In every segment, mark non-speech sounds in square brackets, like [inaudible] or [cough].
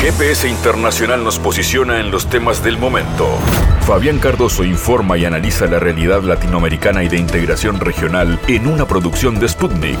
GPS Internacional nos posiciona en los temas del momento. Fabián Cardoso informa y analiza la realidad latinoamericana y de integración regional en una producción de Sputnik.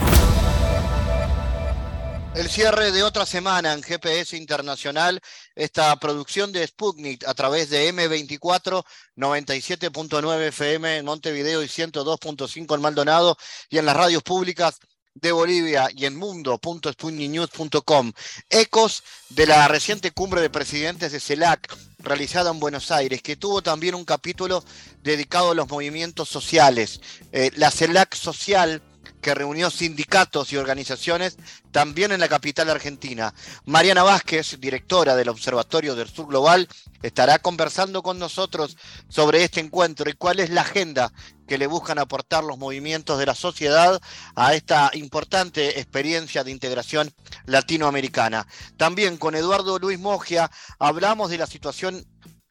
El cierre de otra semana en GPS Internacional, esta producción de Sputnik a través de M24, 97.9 FM en Montevideo y 102.5 en Maldonado y en las radios públicas de Bolivia y en mundo.sputniknews.com. Ecos de la reciente cumbre de presidentes de CELAC realizada en Buenos Aires, que tuvo también un capítulo dedicado a los movimientos sociales. Eh, la CELAC social que reunió sindicatos y organizaciones también en la capital argentina. Mariana Vázquez, directora del Observatorio del Sur Global, estará conversando con nosotros sobre este encuentro y cuál es la agenda que le buscan aportar los movimientos de la sociedad a esta importante experiencia de integración latinoamericana. También con Eduardo Luis Mogia hablamos de la situación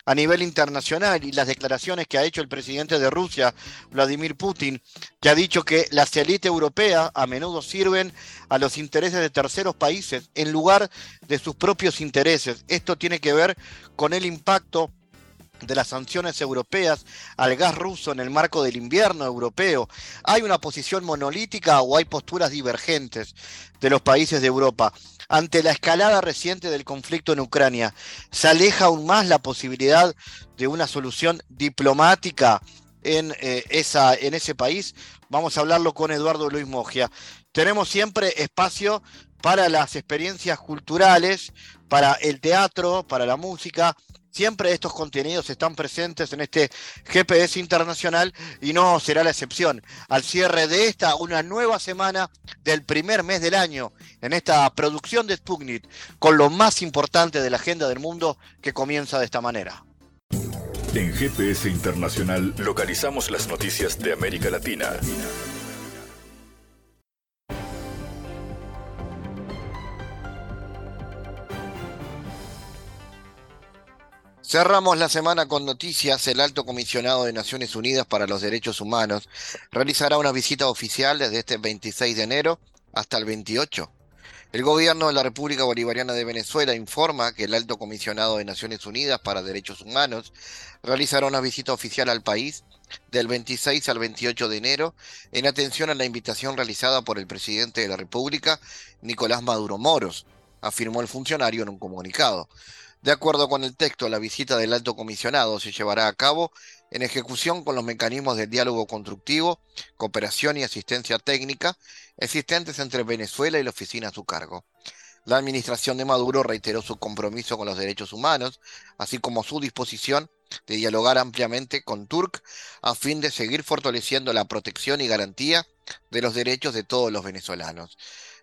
a nivel internacional y las declaraciones que ha hecho el presidente de Rusia, Vladimir Putin, que ha dicho que las élites europeas a menudo sirven a los intereses de terceros países en lugar de sus propios intereses. Esto tiene que ver con el impacto de las sanciones europeas al gas ruso en el marco del invierno europeo. ¿Hay una posición monolítica o hay posturas divergentes de los países de Europa? ante la escalada reciente del conflicto en Ucrania, ¿se aleja aún más la posibilidad de una solución diplomática en, eh, esa, en ese país? Vamos a hablarlo con Eduardo Luis Mogia. Tenemos siempre espacio para las experiencias culturales, para el teatro, para la música, Siempre estos contenidos están presentes en este GPS internacional y no será la excepción. Al cierre de esta, una nueva semana del primer mes del año en esta producción de Sputnik, con lo más importante de la agenda del mundo que comienza de esta manera. En GPS Internacional localizamos las noticias de América Latina. Cerramos la semana con noticias. El alto comisionado de Naciones Unidas para los Derechos Humanos realizará una visita oficial desde este 26 de enero hasta el 28. El gobierno de la República Bolivariana de Venezuela informa que el alto comisionado de Naciones Unidas para Derechos Humanos realizará una visita oficial al país del 26 al 28 de enero en atención a la invitación realizada por el presidente de la República, Nicolás Maduro Moros, afirmó el funcionario en un comunicado. De acuerdo con el texto, la visita del alto comisionado se llevará a cabo en ejecución con los mecanismos de diálogo constructivo, cooperación y asistencia técnica existentes entre Venezuela y la oficina a su cargo. La administración de Maduro reiteró su compromiso con los derechos humanos, así como su disposición de dialogar ampliamente con Turk a fin de seguir fortaleciendo la protección y garantía de los derechos de todos los venezolanos.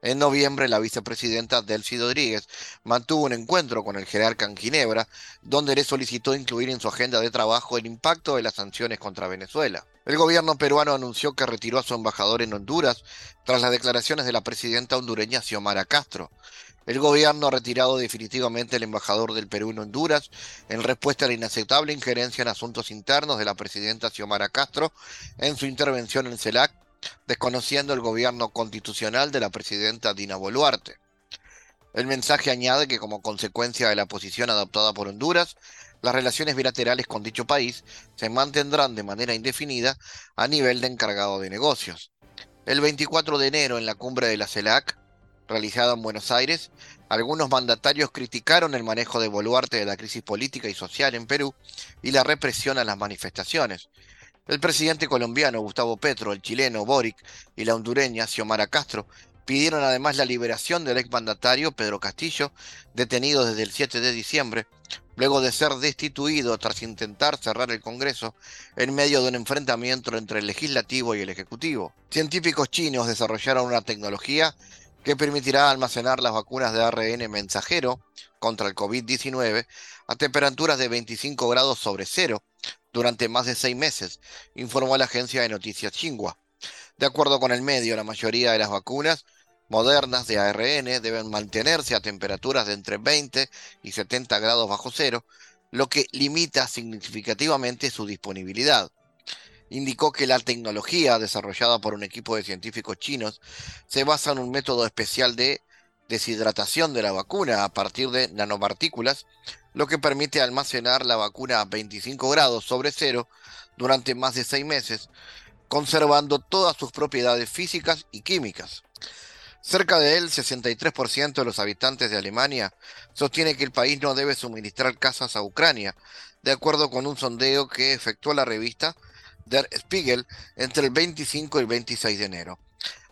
En noviembre, la vicepresidenta Delcy Rodríguez mantuvo un encuentro con el jerarca en Ginebra, donde le solicitó incluir en su agenda de trabajo el impacto de las sanciones contra Venezuela. El gobierno peruano anunció que retiró a su embajador en Honduras tras las declaraciones de la presidenta hondureña Xiomara Castro. El gobierno ha retirado definitivamente al embajador del Perú en Honduras en respuesta a la inaceptable injerencia en asuntos internos de la presidenta Xiomara Castro en su intervención en CELAC desconociendo el gobierno constitucional de la presidenta Dina Boluarte. El mensaje añade que como consecuencia de la posición adoptada por Honduras, las relaciones bilaterales con dicho país se mantendrán de manera indefinida a nivel de encargado de negocios. El 24 de enero, en la cumbre de la CELAC, realizada en Buenos Aires, algunos mandatarios criticaron el manejo de Boluarte de la crisis política y social en Perú y la represión a las manifestaciones, el presidente colombiano Gustavo Petro, el chileno Boric y la hondureña Xiomara Castro pidieron además la liberación del exmandatario Pedro Castillo, detenido desde el 7 de diciembre, luego de ser destituido tras intentar cerrar el Congreso en medio de un enfrentamiento entre el legislativo y el ejecutivo. Científicos chinos desarrollaron una tecnología que permitirá almacenar las vacunas de ARN mensajero contra el COVID-19 a temperaturas de 25 grados sobre cero durante más de seis meses, informó la agencia de noticias Xinhua. De acuerdo con el medio, la mayoría de las vacunas modernas de ARN deben mantenerse a temperaturas de entre 20 y 70 grados bajo cero, lo que limita significativamente su disponibilidad. Indicó que la tecnología desarrollada por un equipo de científicos chinos se basa en un método especial de deshidratación de la vacuna a partir de nanopartículas, lo que permite almacenar la vacuna a 25 grados sobre cero durante más de seis meses, conservando todas sus propiedades físicas y químicas. Cerca de él, 63% de los habitantes de Alemania sostiene que el país no debe suministrar casas a Ucrania, de acuerdo con un sondeo que efectuó la revista Der Spiegel entre el 25 y el 26 de enero.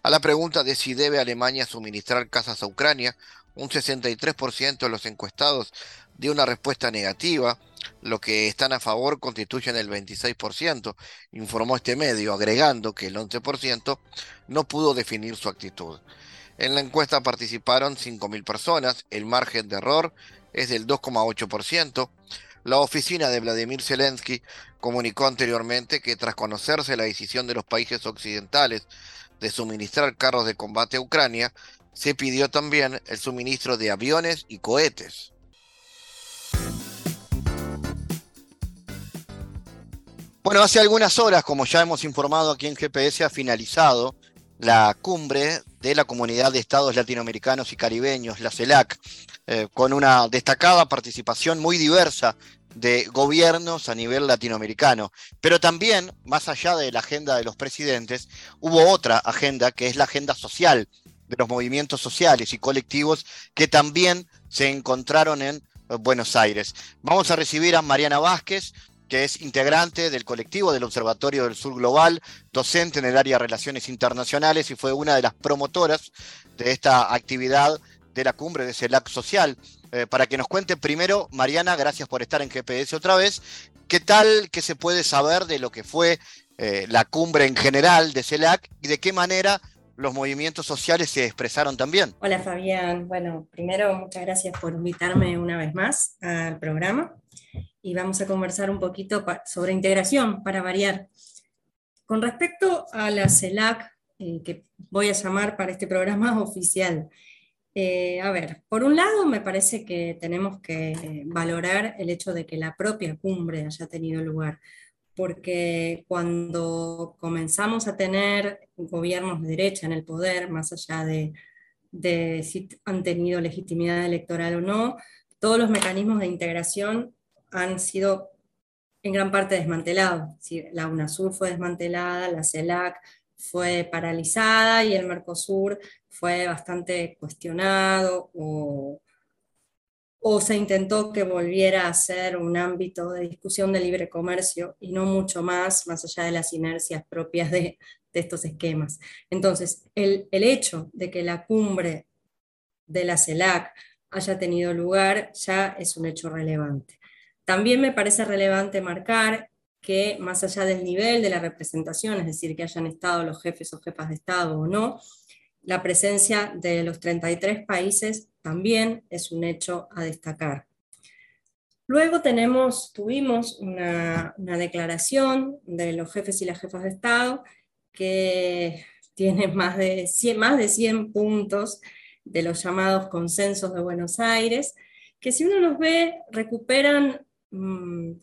A la pregunta de si debe Alemania suministrar casas a Ucrania, un 63% de los encuestados dio una respuesta negativa, lo que están a favor constituyen el 26%, informó este medio, agregando que el 11% no pudo definir su actitud. En la encuesta participaron 5.000 personas, el margen de error es del 2,8%. La oficina de Vladimir Zelensky comunicó anteriormente que tras conocerse la decisión de los países occidentales de suministrar carros de combate a Ucrania, se pidió también el suministro de aviones y cohetes. Bueno, hace algunas horas, como ya hemos informado aquí en GPS, ha finalizado la cumbre de la Comunidad de Estados Latinoamericanos y Caribeños, la CELAC, eh, con una destacada participación muy diversa de gobiernos a nivel latinoamericano. Pero también, más allá de la agenda de los presidentes, hubo otra agenda que es la agenda social de los movimientos sociales y colectivos que también se encontraron en eh, Buenos Aires. Vamos a recibir a Mariana Vázquez, que es integrante del colectivo del Observatorio del Sur Global, docente en el área de Relaciones Internacionales y fue una de las promotoras de esta actividad de la cumbre de CELAC Social. Eh, para que nos cuente primero, Mariana, gracias por estar en GPS otra vez. ¿Qué tal, qué se puede saber de lo que fue eh, la cumbre en general de CELAC y de qué manera los movimientos sociales se expresaron también? Hola Fabián, bueno, primero muchas gracias por invitarme una vez más al programa y vamos a conversar un poquito sobre integración para variar. Con respecto a la CELAC, eh, que voy a llamar para este programa [laughs] oficial, eh, a ver, por un lado me parece que tenemos que valorar el hecho de que la propia cumbre haya tenido lugar, porque cuando comenzamos a tener gobiernos de derecha en el poder, más allá de, si han tenido legitimidad electoral o no, todos los mecanismos de integración han sido en gran parte desmantelados. La UNASUR fue desmantelada, la CELAC fue paralizada y el Mercosur fue bastante cuestionado o, se intentó que volviera a ser un ámbito de discusión de libre comercio y no mucho más, más allá de las inercias propias de, estos esquemas. Entonces, el, el hecho de que la cumbre de la CELAC haya tenido lugar ya es un hecho relevante. También me parece relevante marcar que más allá del nivel de la representación, es decir, que hayan estado los jefes o jefas de Estado o no, la presencia de los 33 países también es un hecho a destacar. Luego tenemos, tuvimos una, declaración de los jefes y las jefas de Estado que tiene más de, 100, más de 100 puntos de los llamados consensos de Buenos Aires, que si uno los ve recuperan Mm,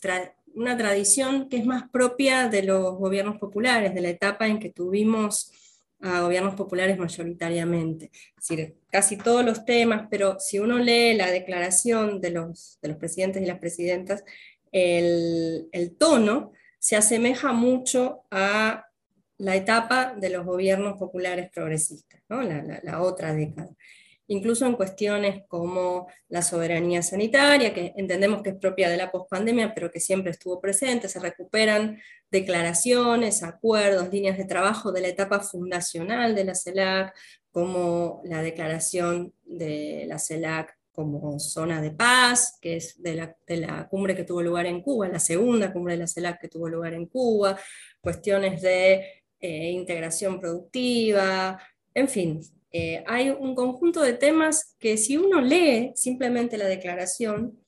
una tradición que es más propia de los gobiernos populares, de la etapa en que tuvimos a gobiernos populares mayoritariamente. Es decir, casi todos los temas, pero si uno lee la declaración de los, de los presidentes y las presidentas, el, tono se asemeja mucho a la etapa de los gobiernos populares progresistas, la otra década incluso en cuestiones como la soberanía sanitaria, que entendemos que es propia de la pospandemia, pero que siempre estuvo presente, se recuperan declaraciones, acuerdos, líneas de trabajo de la etapa fundacional de la CELAC, como la declaración de la CELAC como zona de paz, que es de la, cumbre que tuvo lugar en Cuba, la segunda cumbre de la CELAC que tuvo lugar en Cuba, cuestiones de eh, integración productiva, en fin, eh, hay un conjunto de temas que si uno lee simplemente la declaración,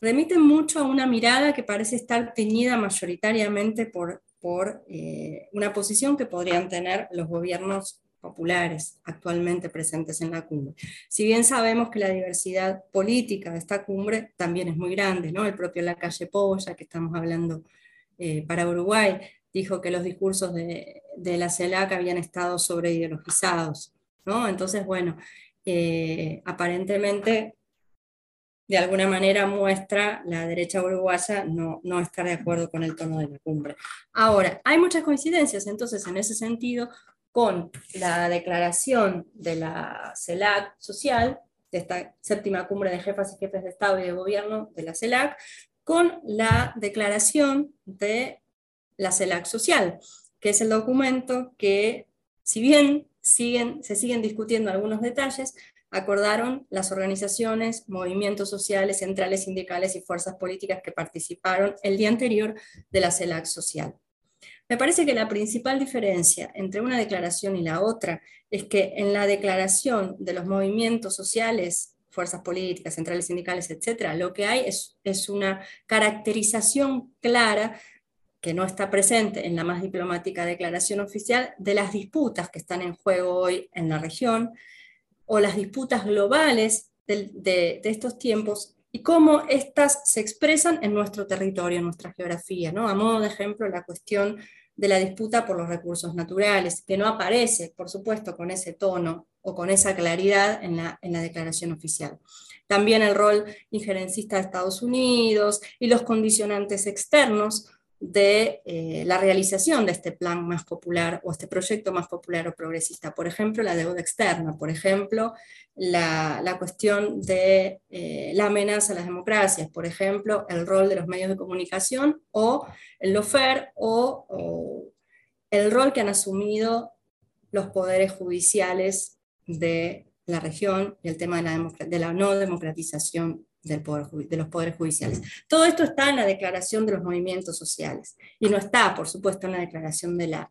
remiten mucho a una mirada que parece estar teñida mayoritariamente por, por eh, una posición que podrían tener los gobiernos populares actualmente presentes en la cumbre. Si bien sabemos que la diversidad política de esta cumbre también es muy grande, ¿no? el propio Lacalle Pou, ya que estamos hablando eh, para Uruguay, dijo que los discursos de, de la CELAC habían estado sobreideologizados. Entonces, bueno, eh, aparentemente de alguna manera muestra la derecha uruguaya no, no estar de acuerdo con el tono de la cumbre. Ahora, hay muchas coincidencias entonces en ese sentido con la declaración de la CELAC social, de esta séptima cumbre de jefas y jefes de Estado y de Gobierno de la CELAC, con la declaración de la CELAC social, que es el documento que, si bien siguen, se siguen discutiendo algunos detalles, acordaron las organizaciones, movimientos sociales, centrales sindicales y fuerzas políticas que participaron el día anterior de la CELAC social. Me parece que la principal diferencia entre una declaración y la otra es que en la declaración de los movimientos sociales, fuerzas políticas, centrales sindicales, etc., lo que hay es, es una caracterización clara que no está presente en la más diplomática declaración oficial, de las disputas que están en juego hoy en la región, o las disputas globales de, estos tiempos y cómo éstas se expresan en nuestro territorio, en nuestra geografía. ¿no? A modo de ejemplo, la cuestión de la disputa por los recursos naturales, que no aparece, por supuesto, con ese tono o con esa claridad en la, en la declaración oficial. También el rol injerencista de Estados Unidos y los condicionantes externos de eh, la realización de este plan más popular o este proyecto más popular o progresista. Por ejemplo, la deuda externa, por ejemplo, la, cuestión de eh, la amenaza a las democracias, por ejemplo, el rol de los medios de comunicación o el lofer o, o el rol que han asumido los poderes judiciales de la región y el tema de la, de la no democratización del poder, de los poderes judiciales. Todo esto está en la declaración de los movimientos sociales y no está, por supuesto, en la declaración, de la,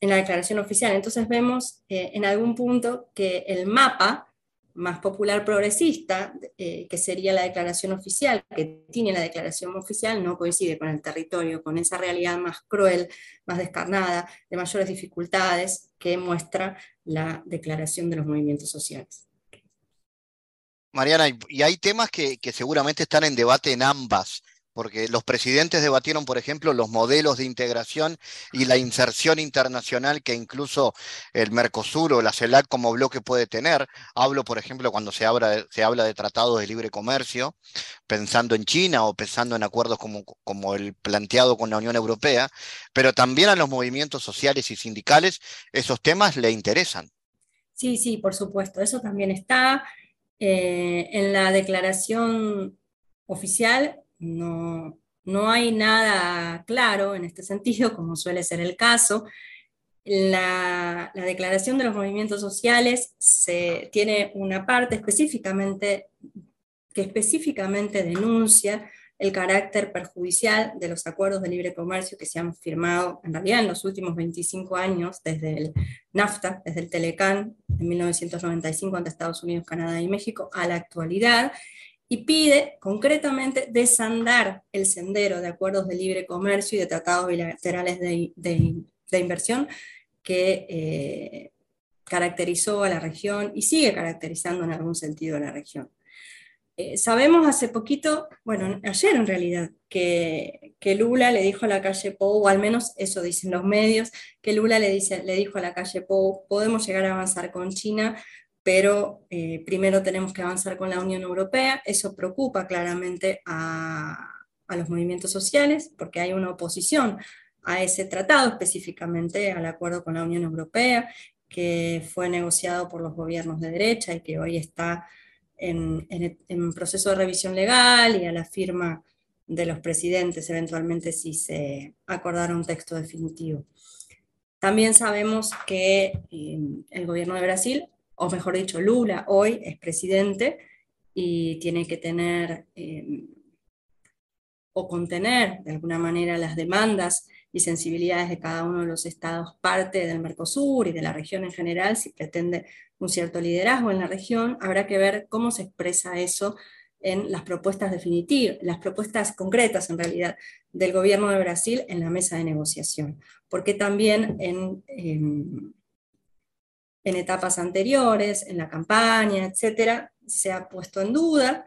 en la declaración oficial. Entonces vemos eh, en algún punto que el mapa más popular progresista, eh, que sería la declaración oficial, que tiene la declaración oficial, no coincide con el territorio, con esa realidad más cruel, más descarnada, de mayores dificultades que muestra la declaración de los movimientos sociales. Mariana, y hay temas que, seguramente están en debate en ambas, porque los presidentes debatieron, por ejemplo, los modelos de integración y la inserción internacional que incluso el Mercosur o la CELAC como bloque puede tener. Hablo, por ejemplo, cuando se habla de, tratados de libre comercio, pensando en China o pensando en acuerdos como, como el planteado con la Unión Europea, pero también a los movimientos sociales y sindicales esos temas le interesan. Sí, sí, por supuesto, eso también está. Eh, en la declaración oficial no, no hay nada claro en este sentido, [laughs] como suele ser el caso. La, la, declaración de los movimientos sociales se, tiene una parte específicamente que específicamente denuncia el carácter perjudicial de los acuerdos de libre comercio que se han firmado en realidad en los últimos 25 años, desde el NAFTA, desde el Telecán en 1995 ante Estados Unidos, Canadá y México, a la actualidad, y pide concretamente desandar el sendero de acuerdos de libre comercio y de tratados bilaterales de, inversión que eh, caracterizó a la región y sigue caracterizando en algún sentido a la región. Eh, sabemos hace poquito, bueno, ayer en realidad, que, que, Lula le dijo a la calle Pou, o al menos eso dicen los medios, que Lula le, dice, le dijo a la calle Pou, podemos llegar a avanzar con China, pero eh, primero tenemos que avanzar con la Unión Europea. Eso preocupa claramente a, a los movimientos sociales, porque hay una oposición a ese tratado, específicamente al acuerdo con la Unión Europea, que fue negociado por los gobiernos de derecha y que hoy está en, proceso de revisión legal y a la firma de los presidentes eventualmente si se acordara un texto definitivo. También sabemos que em, el gobierno de Brasil, o mejor dicho, Lula hoy es presidente y tiene que tener em, o contener de alguna manera las demandas y sensibilidades de cada uno de los estados parte del Mercosur y de la región en general, si pretende un cierto liderazgo en la región, habrá que ver cómo se expresa eso en las propuestas definitivas, las propuestas concretas en realidad del gobierno de Brasil en la mesa de negociación, porque también en, en, en etapas anteriores, en la campaña, etcétera, se ha puesto en duda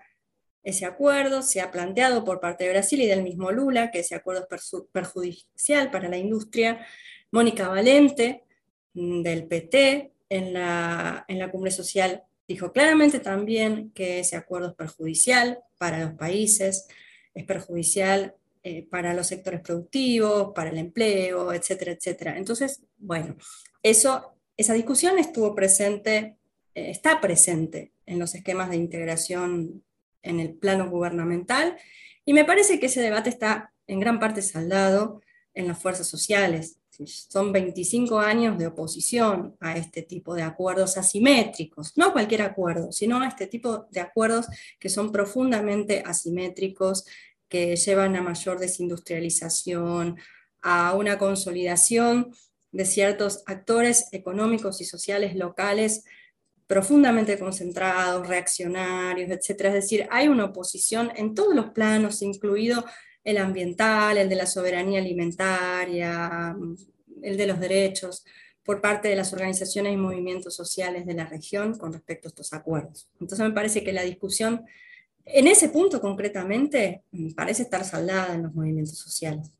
ese acuerdo, se ha planteado por parte de Brasil y del mismo Lula que ese acuerdo es perjudicial para la industria. Mónica Valente, mm, del PT, en la, en la cumbre social dijo claramente también que ese acuerdo es perjudicial para los países, es perjudicial eh, para los sectores productivos, para el empleo, etcétera, etcétera. Entonces, bueno, eso, esa discusión estuvo presente, eh, está presente en los esquemas de integración en el plano gubernamental y me parece que ese debate está en gran parte saldado en las fuerzas sociales. Son 25 años de oposición a este tipo de acuerdos asimétricos, no cualquier acuerdo, sino a este tipo de acuerdos que son profundamente asimétricos, que llevan a mayor desindustrialización, a una consolidación de ciertos actores económicos y sociales locales profundamente concentrados, reaccionarios, etc. Es decir, hay una oposición en todos los planos, incluido el ambiental, el de la soberanía alimentaria, el de los derechos, por parte de las organizaciones y movimientos sociales de la región con respecto a estos acuerdos. Entonces me parece que la discusión en ese punto concretamente parece estar saldada en los movimientos sociales.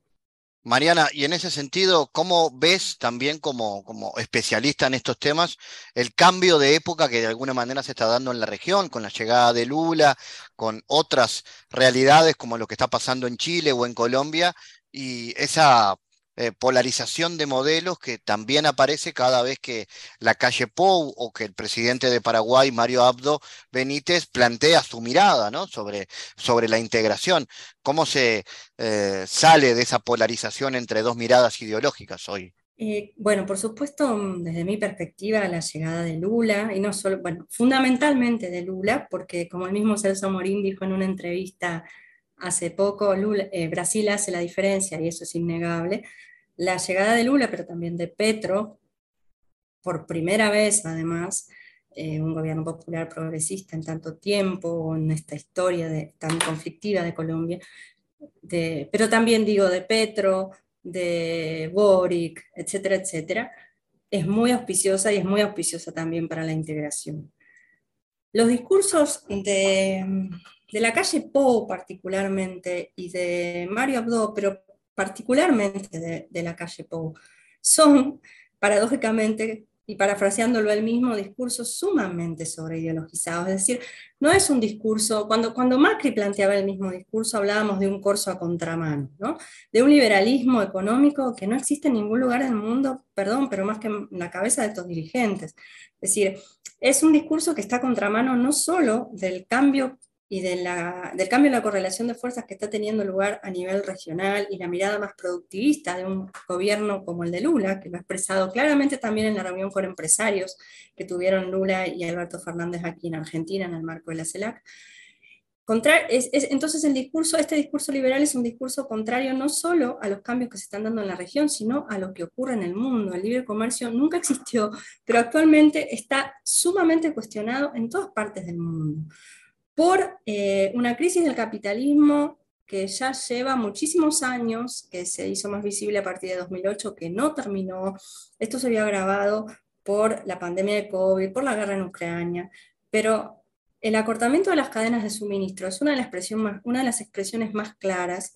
Mariana, y en ese sentido, ¿cómo ves también como, como especialista en estos temas el cambio de época que de alguna manera se está dando en la región, con la llegada de Lula, con otras realidades como lo que está pasando en Chile o en Colombia, y esa eh, polarización de modelos que también aparece cada vez que la calle Pou o que el presidente de Paraguay, Mario Abdo Benítez, plantea su mirada ¿no? sobre, sobre la integración. ¿Cómo se eh, sale de esa polarización entre dos miradas ideológicas hoy? Eh, bueno, por supuesto, desde mi perspectiva, la llegada de Lula, y no solo, bueno, fundamentalmente de Lula, porque como el mismo Celso Morín dijo en una entrevista hace poco, eh, Brasil hace la diferencia y eso es innegable. La llegada de Lula, pero también de Petro, por primera vez además, eh, un gobierno popular progresista en tanto tiempo, en esta historia de, tan conflictiva de Colombia, pero también digo de Petro, de Boric, etcétera, etcétera, es muy auspiciosa y es muy auspiciosa también para la integración. Los discursos de, de la calle Po particularmente y de Mario Abdo, pero particularmente de, la calle Po, son paradójicamente y parafraseándolo él mismo, discursos sumamente sobreideologizados. Es decir, no es un discurso, cuando, cuando Macri planteaba el mismo discurso, hablábamos de un corso a contramano, ¿no? de un liberalismo económico que no existe en ningún lugar del mundo, perdón, pero más que en la cabeza de estos dirigentes. Es decir, es un discurso que está a contramano no solo del cambio y del cambio en la correlación de fuerzas que está teniendo lugar a nivel regional y la mirada más productivista de un gobierno como el de Lula, que lo ha expresado claramente también en la reunión con empresarios que tuvieron Lula y Alberto Fernández aquí en Argentina en el marco de la CELAC. entonces el discurso, este discurso liberal es un discurso contrario no solo a los cambios que se están dando en la región, sino a lo que ocurre en el mundo. El libre comercio nunca existió, pero actualmente está sumamente cuestionado en todas partes del mundo por eh, una crisis del capitalismo que ya lleva muchísimos años, que se hizo más visible a partir de 2008, que no terminó. Esto se había agravado por la pandemia de COVID, por la guerra en Ucrania, pero el acortamiento de las cadenas de suministro es una de, las expresiones más claras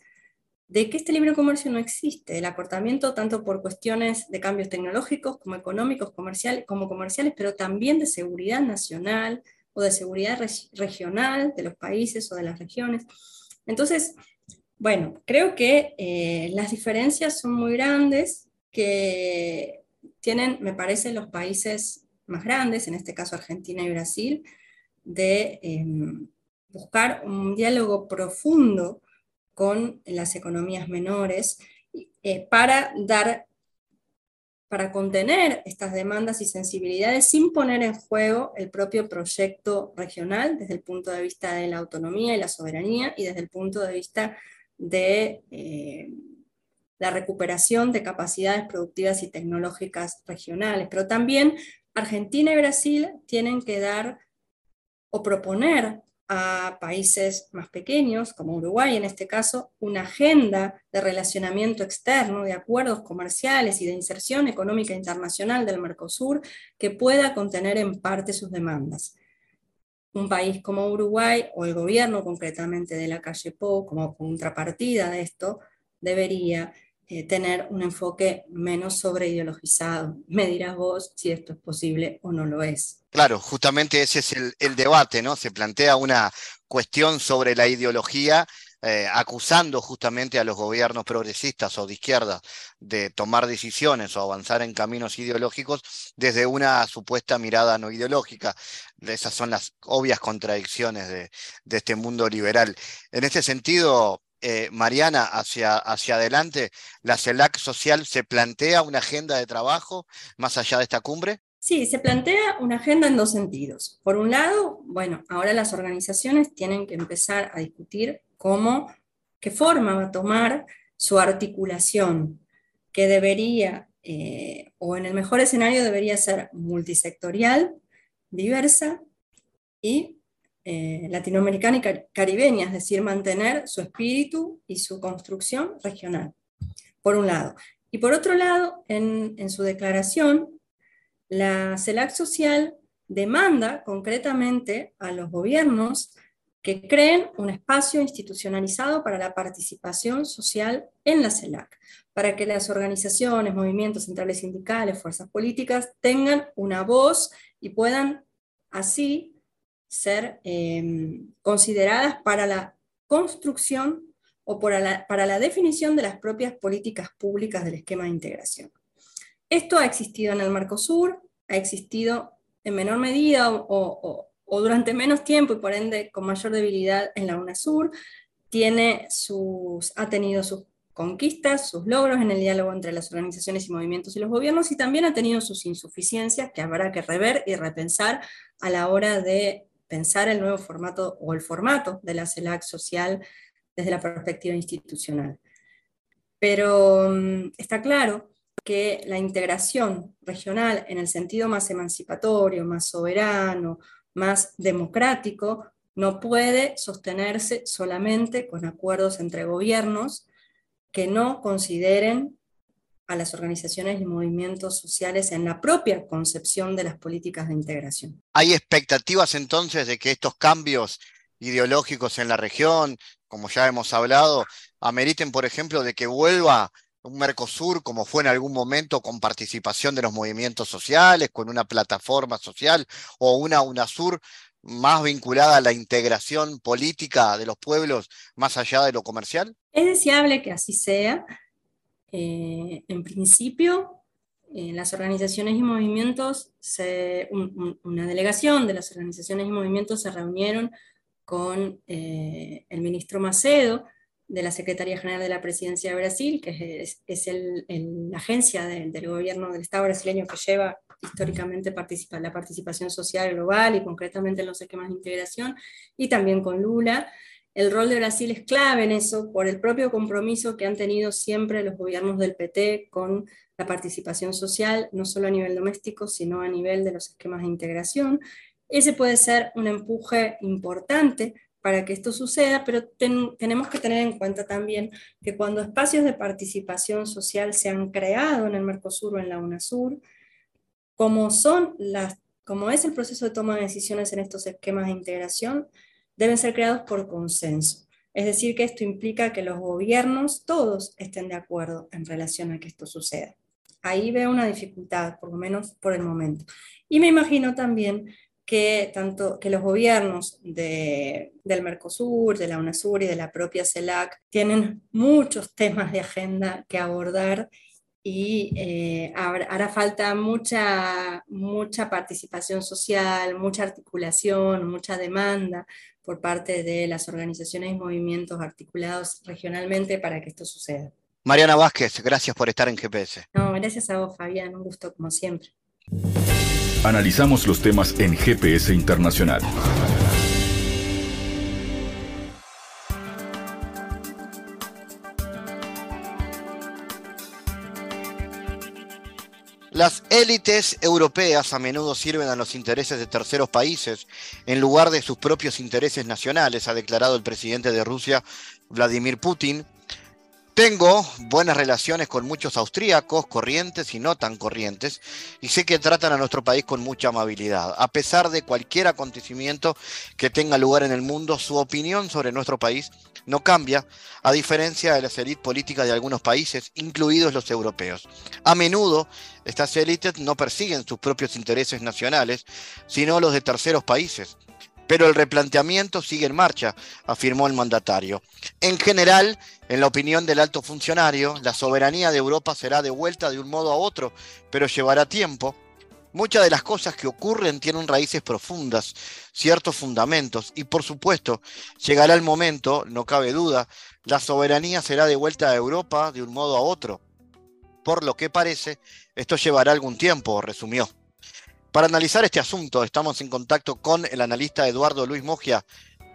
de que este libre comercio no existe. El acortamiento tanto por cuestiones de cambios tecnológicos como económicos, comerciales, como comerciales, pero también de seguridad nacional, o de seguridad regional de los países o de las regiones. Entonces, bueno, creo que eh, las diferencias son muy grandes, que tienen, me parece, los países más grandes, en este caso Argentina y Brasil, de em, buscar un diálogo profundo con las economías menores eh, para dar para contener estas demandas y sensibilidades sin poner en juego el propio proyecto regional desde el punto de vista de la autonomía y la soberanía y desde el punto de vista de eh, la recuperación de capacidades productivas y tecnológicas regionales. Pero también Argentina y Brasil tienen que dar o proponer a países más pequeños, como Uruguay en este caso, una agenda de relacionamiento externo, de acuerdos comerciales y de inserción económica internacional del Mercosur que pueda contener en parte sus demandas. Un país como Uruguay, o el gobierno concretamente de la calle Po, como contrapartida de esto, debería eh, tener un enfoque menos sobreideologizado. Me dirás vos si esto es posible o no lo es. Claro, justamente ese es el, debate, ¿no? Se plantea una cuestión sobre la ideología eh, acusando justamente a los gobiernos progresistas o de izquierda de tomar decisiones o avanzar en caminos ideológicos desde una supuesta mirada no ideológica. Esas son las obvias contradicciones de este mundo liberal. En este sentido, eh, Mariana, hacia, hacia adelante, ¿la CELAC social se plantea una agenda de trabajo más allá de esta cumbre? Sí, se plantea una agenda en dos sentidos. Por un lado, bueno, ahora las organizaciones tienen que empezar a discutir cómo, qué forma va a tomar su articulación, que debería, eh, o en el mejor escenario debería ser multisectorial, diversa y eh, latinoamericana y caribeña, es decir, mantener su espíritu y su construcción regional, por un lado. Y por otro lado, en, su declaración, la CELAC Social demanda concretamente a los gobiernos que creen un espacio institucionalizado para la participación social en la CELAC, para que las organizaciones, movimientos centrales sindicales, fuerzas políticas tengan una voz y puedan así ser em, consideradas para la construcción o para la, definición de las propias políticas públicas del esquema de integración. Esto ha existido en el Mercosur, ha existido en menor medida o, durante menos tiempo y por ende con mayor debilidad en la UNASUR, tiene sus, ha tenido sus conquistas, sus logros en el diálogo entre las organizaciones y movimientos y los gobiernos y también ha tenido sus insuficiencias que habrá que rever y repensar a la hora de pensar el nuevo formato o el formato de la CELAC social desde la perspectiva institucional. Pero mm, está claro que la integración regional en el sentido más emancipatorio, más soberano, más democrático, no puede sostenerse solamente con acuerdos entre gobiernos que no consideren a las organizaciones y movimientos sociales en la propia concepción de las políticas de integración. ¿Hay expectativas entonces de que estos cambios ideológicos en la región, como ya hemos hablado, ameriten, por ejemplo, de que vuelva un Mercosur como fue en algún momento con participación de los movimientos sociales, con una plataforma social, o una UNASUR más vinculada a la integración política de los pueblos más allá de lo comercial? Es deseable que así sea. Eh, en principio, eh, las organizaciones y movimientos, una delegación de las organizaciones y movimientos se reunieron con eh, el ministro Macedo de la Secretaría General de la Presidencia de Brasil, que es, la agencia del gobierno del Estado brasileño que lleva históricamente la participación social global y concretamente en los esquemas de integración, y también con Lula. El rol de Brasil es clave en eso por el propio compromiso que han tenido siempre los gobiernos del PT con la participación social, no solo a nivel doméstico, sino a nivel de los esquemas de integración. Ese puede ser un empuje importante para que esto suceda, pero tenemos que tener en cuenta también que cuando espacios de participación social se han creado en el Mercosur o en la UNASUR, como, son las, como es el proceso de toma de decisiones en estos esquemas de integración, deben ser creados por consenso. Es decir, que esto implica que los gobiernos todos estén de acuerdo en relación a que esto suceda. Ahí veo una dificultad, por lo menos por el momento. Y me imagino también que, tanto, que los gobiernos del Mercosur, de la UNASUR y de la propia CELAC tienen muchos temas de agenda que abordar y eh, hará falta mucha, mucha participación social, mucha articulación, mucha demanda por parte de las organizaciones y movimientos articulados regionalmente para que esto suceda. Mariana Vázquez, gracias por estar en GPS. No, gracias a vos, Fabián, un gusto como siempre. Analizamos los temas en GPS Internacional. Las élites europeas a menudo sirven a los intereses de terceros países en lugar de sus propios intereses nacionales, ha declarado el presidente de Rusia, Vladimir Putin, Tengo buenas relaciones con muchos austríacos, corrientes y no tan corrientes, y sé que tratan a nuestro país con mucha amabilidad. A pesar de cualquier acontecimiento que tenga lugar en el mundo, su opinión sobre nuestro país no cambia, a diferencia de las élites políticas de algunos países, incluidos los europeos. A menudo, estas élites no persiguen sus propios intereses nacionales, sino los de terceros países pero el replanteamiento sigue en marcha, afirmó el mandatario. En general, en la opinión del alto funcionario, la soberanía de Europa será devuelta de un modo a otro, pero llevará tiempo. Muchas de las cosas que ocurren tienen raíces profundas, ciertos fundamentos, y por supuesto, llegará el momento, no cabe duda, la soberanía será devuelta a Europa de un modo a otro. Por lo que parece, esto llevará algún tiempo, resumió. Para analizar este asunto estamos en contacto con el analista Eduardo Luis Mogia.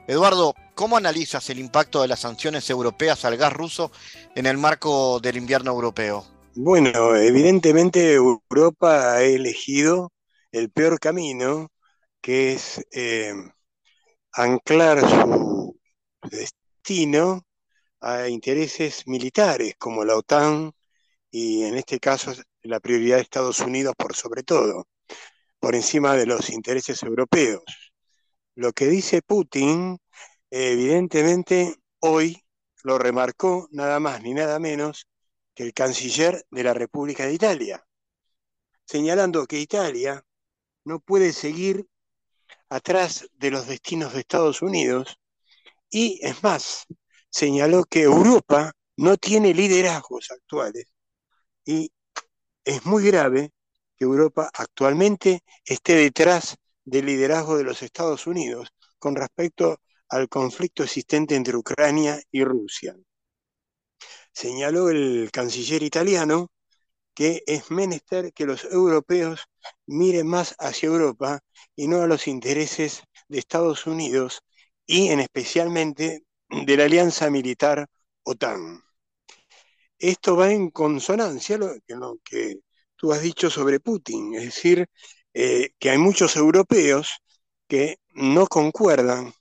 Eduardo, ¿cómo analizas el impacto de las sanciones europeas al gas ruso en el marco del invierno europeo? Bueno, evidentemente Europa ha elegido el peor camino, que es eh, anclar su destino a intereses militares como la OTAN y en este caso la prioridad de Estados Unidos por sobre todo por encima de los intereses europeos. Lo que dice Putin, evidentemente, hoy lo remarcó nada más ni nada menos que el canciller de la República de Italia, señalando que Italia no puede seguir atrás de los destinos de Estados Unidos y, es más, señaló que Europa no tiene liderazgos actuales y es muy grave Europa actualmente esté detrás del liderazgo de los Estados Unidos con respecto al conflicto existente entre Ucrania y Rusia. Señaló el canciller italiano que es menester que los europeos miren más hacia Europa y no a los intereses de Estados Unidos y en especialmente de la alianza militar OTAN. Esto va en consonancia con lo que tú has dicho sobre Putin, es decir, eh, que hay muchos europeos que no concuerdan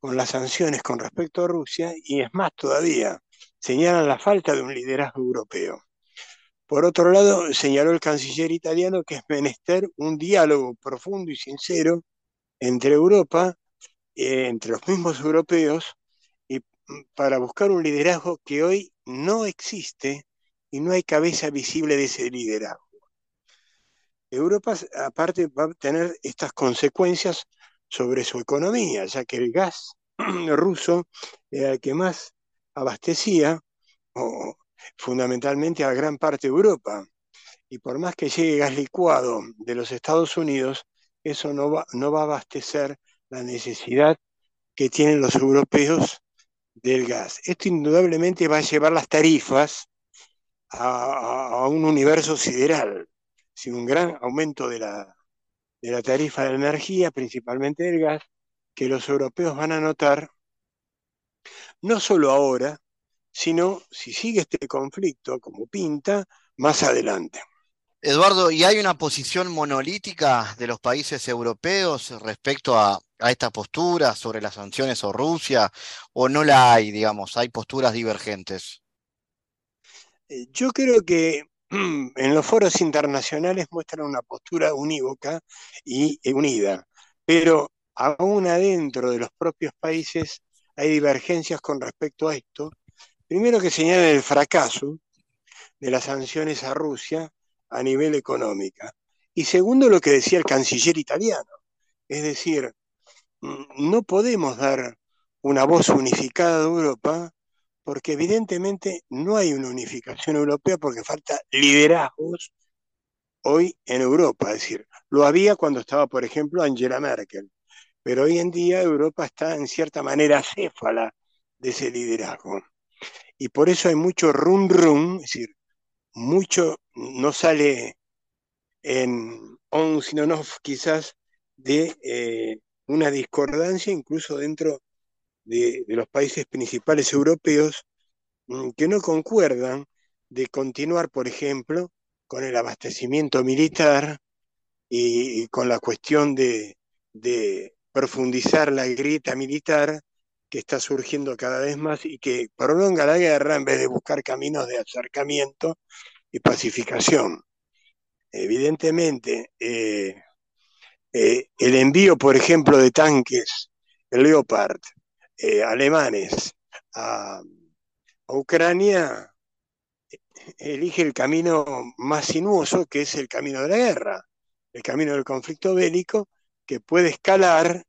con las sanciones con respecto a Rusia y es más todavía, señalan la falta de un liderazgo europeo. Por otro lado, señaló el canciller italiano que es menester un diálogo profundo y sincero entre Europa, eh, entre los mismos europeos, y mm, para buscar un liderazgo que hoy no existe y no hay cabeza visible de ese liderazgo. Europa aparte va a tener estas consecuencias sobre su economía, ya que el gas [clears throat] ruso era el que más abastecía, o fundamentalmente a gran parte de Europa. Y por más que llegue gas licuado de los Estados Unidos, eso no va, no va a abastecer la necesidad que tienen los europeos del gas. Esto indudablemente va a llevar las tarifas a un universo sideral sin un gran aumento de la, de la tarifa de energía, principalmente del gas, que los europeos van a notar, no solo ahora, sino si sigue este conflicto como pinta, más adelante. Eduardo, ¿y hay una posición monolítica de los países europeos respecto a, a, esta postura sobre las sanciones o Rusia? ¿O no la hay, digamos? ¿Hay posturas divergentes? Eh, yo creo que [clears throat] en los foros internacionales muestran una postura unívoca y unida, pero aún adentro de los propios países hay divergencias con respecto a esto. Primero que señalan el fracaso de las sanciones a Rusia a nivel económico. Y segundo lo que decía el canciller italiano, es decir, mm, no podemos dar una voz unificada de Europa porque evidentemente no hay una unificación europea porque falta liderazgos hoy en Europa. Es decir, lo había cuando estaba, por ejemplo, Angela Merkel, pero hoy en día Europa está en cierta manera céfala de ese liderazgo. Y por eso hay mucho rum rum, es decir, mucho no sale en on, sino no quizás de eh, una discordancia incluso dentro de, los países principales europeos mm, que no concuerdan de continuar, por ejemplo, con el abastecimiento militar y, con la cuestión de, profundizar la grieta militar que está surgiendo cada vez más y que prolonga la guerra en vez de buscar caminos de acercamiento y pacificación. Evidentemente, eh, eh, el envío, por ejemplo, de tanques Leopard eh, alemanes a, Ucrania elige el camino más sinuoso, que es el camino de la guerra, el camino del conflicto bélico, que puede escalar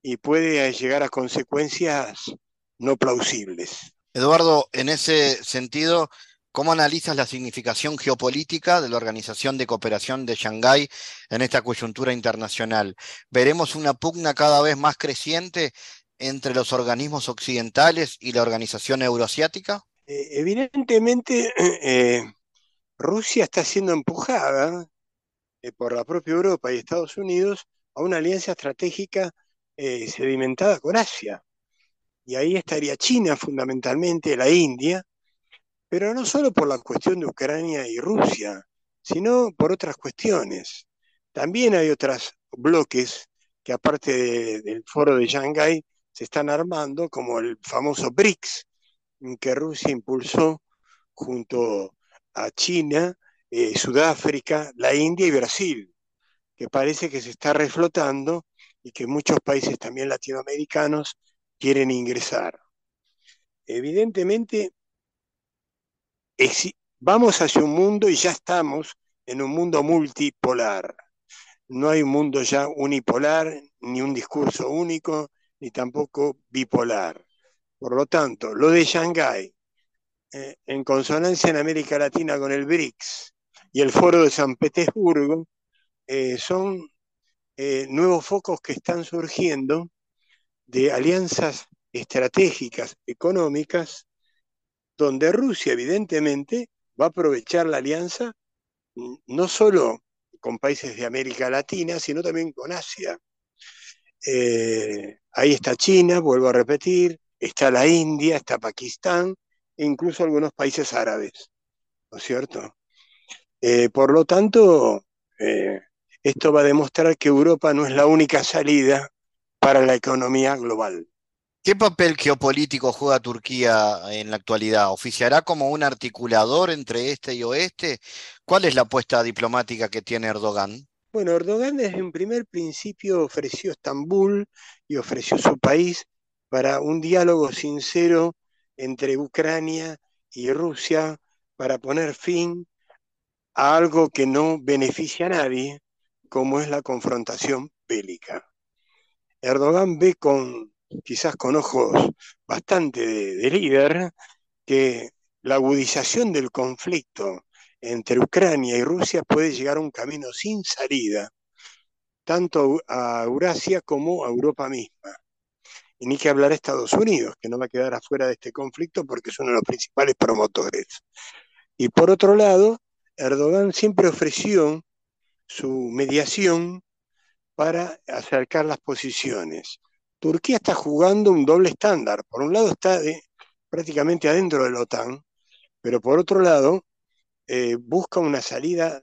y puede llegar a consecuencias no plausibles. Eduardo, en ese sentido, ¿cómo analizas la significación geopolítica de la Organización de Cooperación de Shanghái en esta coyuntura internacional? ¿Veremos una pugna cada vez más creciente entre los organismos occidentales y la Organización Euroasiática? Eh, evidentemente, [clears throat] eh, Rusia está siendo empujada eh, por la propia Europa y Estados Unidos a una alianza estratégica sedimentada con Asia. Y ahí estaría China fundamentalmente, la India, pero no solo por la cuestión de Ucrania y Rusia, sino por otras cuestiones. También hay otros bloques que aparte del foro de Shanghái se están armando, como el famoso BRICS, que Rusia impulsó junto a China, eh, Sudáfrica, la India y Brasil, que parece que se está reflotando y que muchos países también latinoamericanos quieren ingresar. Evidentemente, vamos hacia un mundo y ya estamos en un mundo multipolar. No hay un mundo ya unipolar, ni un discurso único, ni tampoco bipolar. Por lo tanto, lo de Shanghái, eh, en consonancia en América Latina con el BRICS y el Foro de San Petersburgo, eh, son eh, nuevos focos que están surgiendo de alianzas estratégicas económicas, donde Rusia evidentemente va a aprovechar la alianza mm, no solo con países de América Latina, sino también con Asia. Ahí está China, vuelvo a repetir, está la India, está Pakistán e incluso algunos países árabes, ¿no es cierto? Eh, por lo tanto, eh, esto va a demostrar que Europa no es la única salida para la economía global. ¿Qué papel geopolítico juega Turquía en la actualidad? ¿Oficiará como un articulador entre este y oeste? ¿Cuál es la apuesta diplomática que tiene Erdogan? Bueno, Erdogan desde un primer principio ofreció Estambul y ofreció su país para un diálogo sincero entre Ucrania y Rusia para poner fin a algo que no beneficia a nadie, como es la confrontación bélica. Erdogan ve con, quizás con ojos bastante de líder, que la agudización del conflicto entre Ucrania y Rusia puede llegar a un camino sin salida, tanto a Eurasia como a Europa misma. Y ni que hablar a Estados Unidos, que no va a quedar afuera de este conflicto porque es uno de los principales promotores. Y por otro lado, Erdogan siempre ofreció su mediación para acercar las posiciones. Turquía está jugando un doble estándar. Por un lado está prácticamente adentro de la OTAN, pero por otro lado eh, busca una salida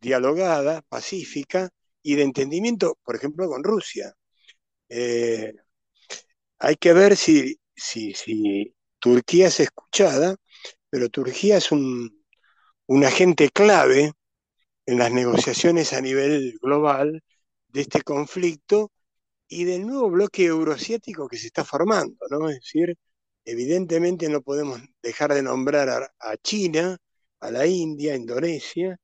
dialogada, pacífica y de entendimiento, por ejemplo, con Rusia. Eh, hay que ver si, si, Turquía es escuchada, pero Turquía es un, un agente clave en las negociaciones a nivel global de este conflicto y del nuevo bloque euroasiático que se está formando, ¿no? Es decir, evidentemente no podemos dejar de nombrar a China, a la India, Indonesia,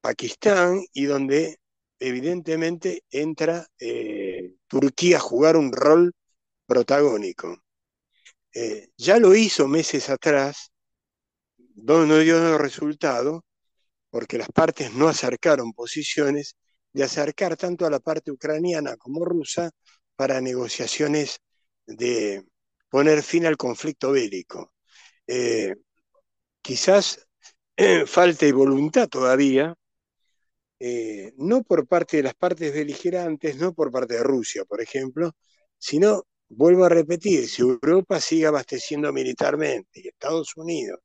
Pakistán y donde evidentemente entra eh, Turquía a jugar un rol protagónico. Eh, ya lo hizo meses atrás, no, no dio resultado, porque las partes no acercaron posiciones, de acercar tanto a la parte ucraniana como rusa para negociaciones de poner fin al conflicto bélico. Eh, quizás [clears throat] falta y voluntad todavía, eh, no por parte de las partes beligerantes, no por parte de Rusia, por ejemplo, sino, vuelvo a repetir, si Europa sigue abasteciendo militarmente y Estados Unidos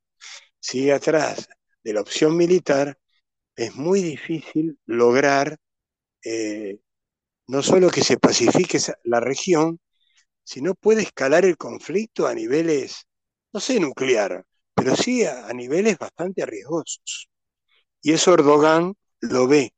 sigue atrás de la opción militar, es muy difícil lograr eh, no solo que se pacifique la región, sino puede escalar el conflicto a niveles, no sé, nuclear, pero sí a, niveles bastante riesgosos. Y eso Erdogan lo ve.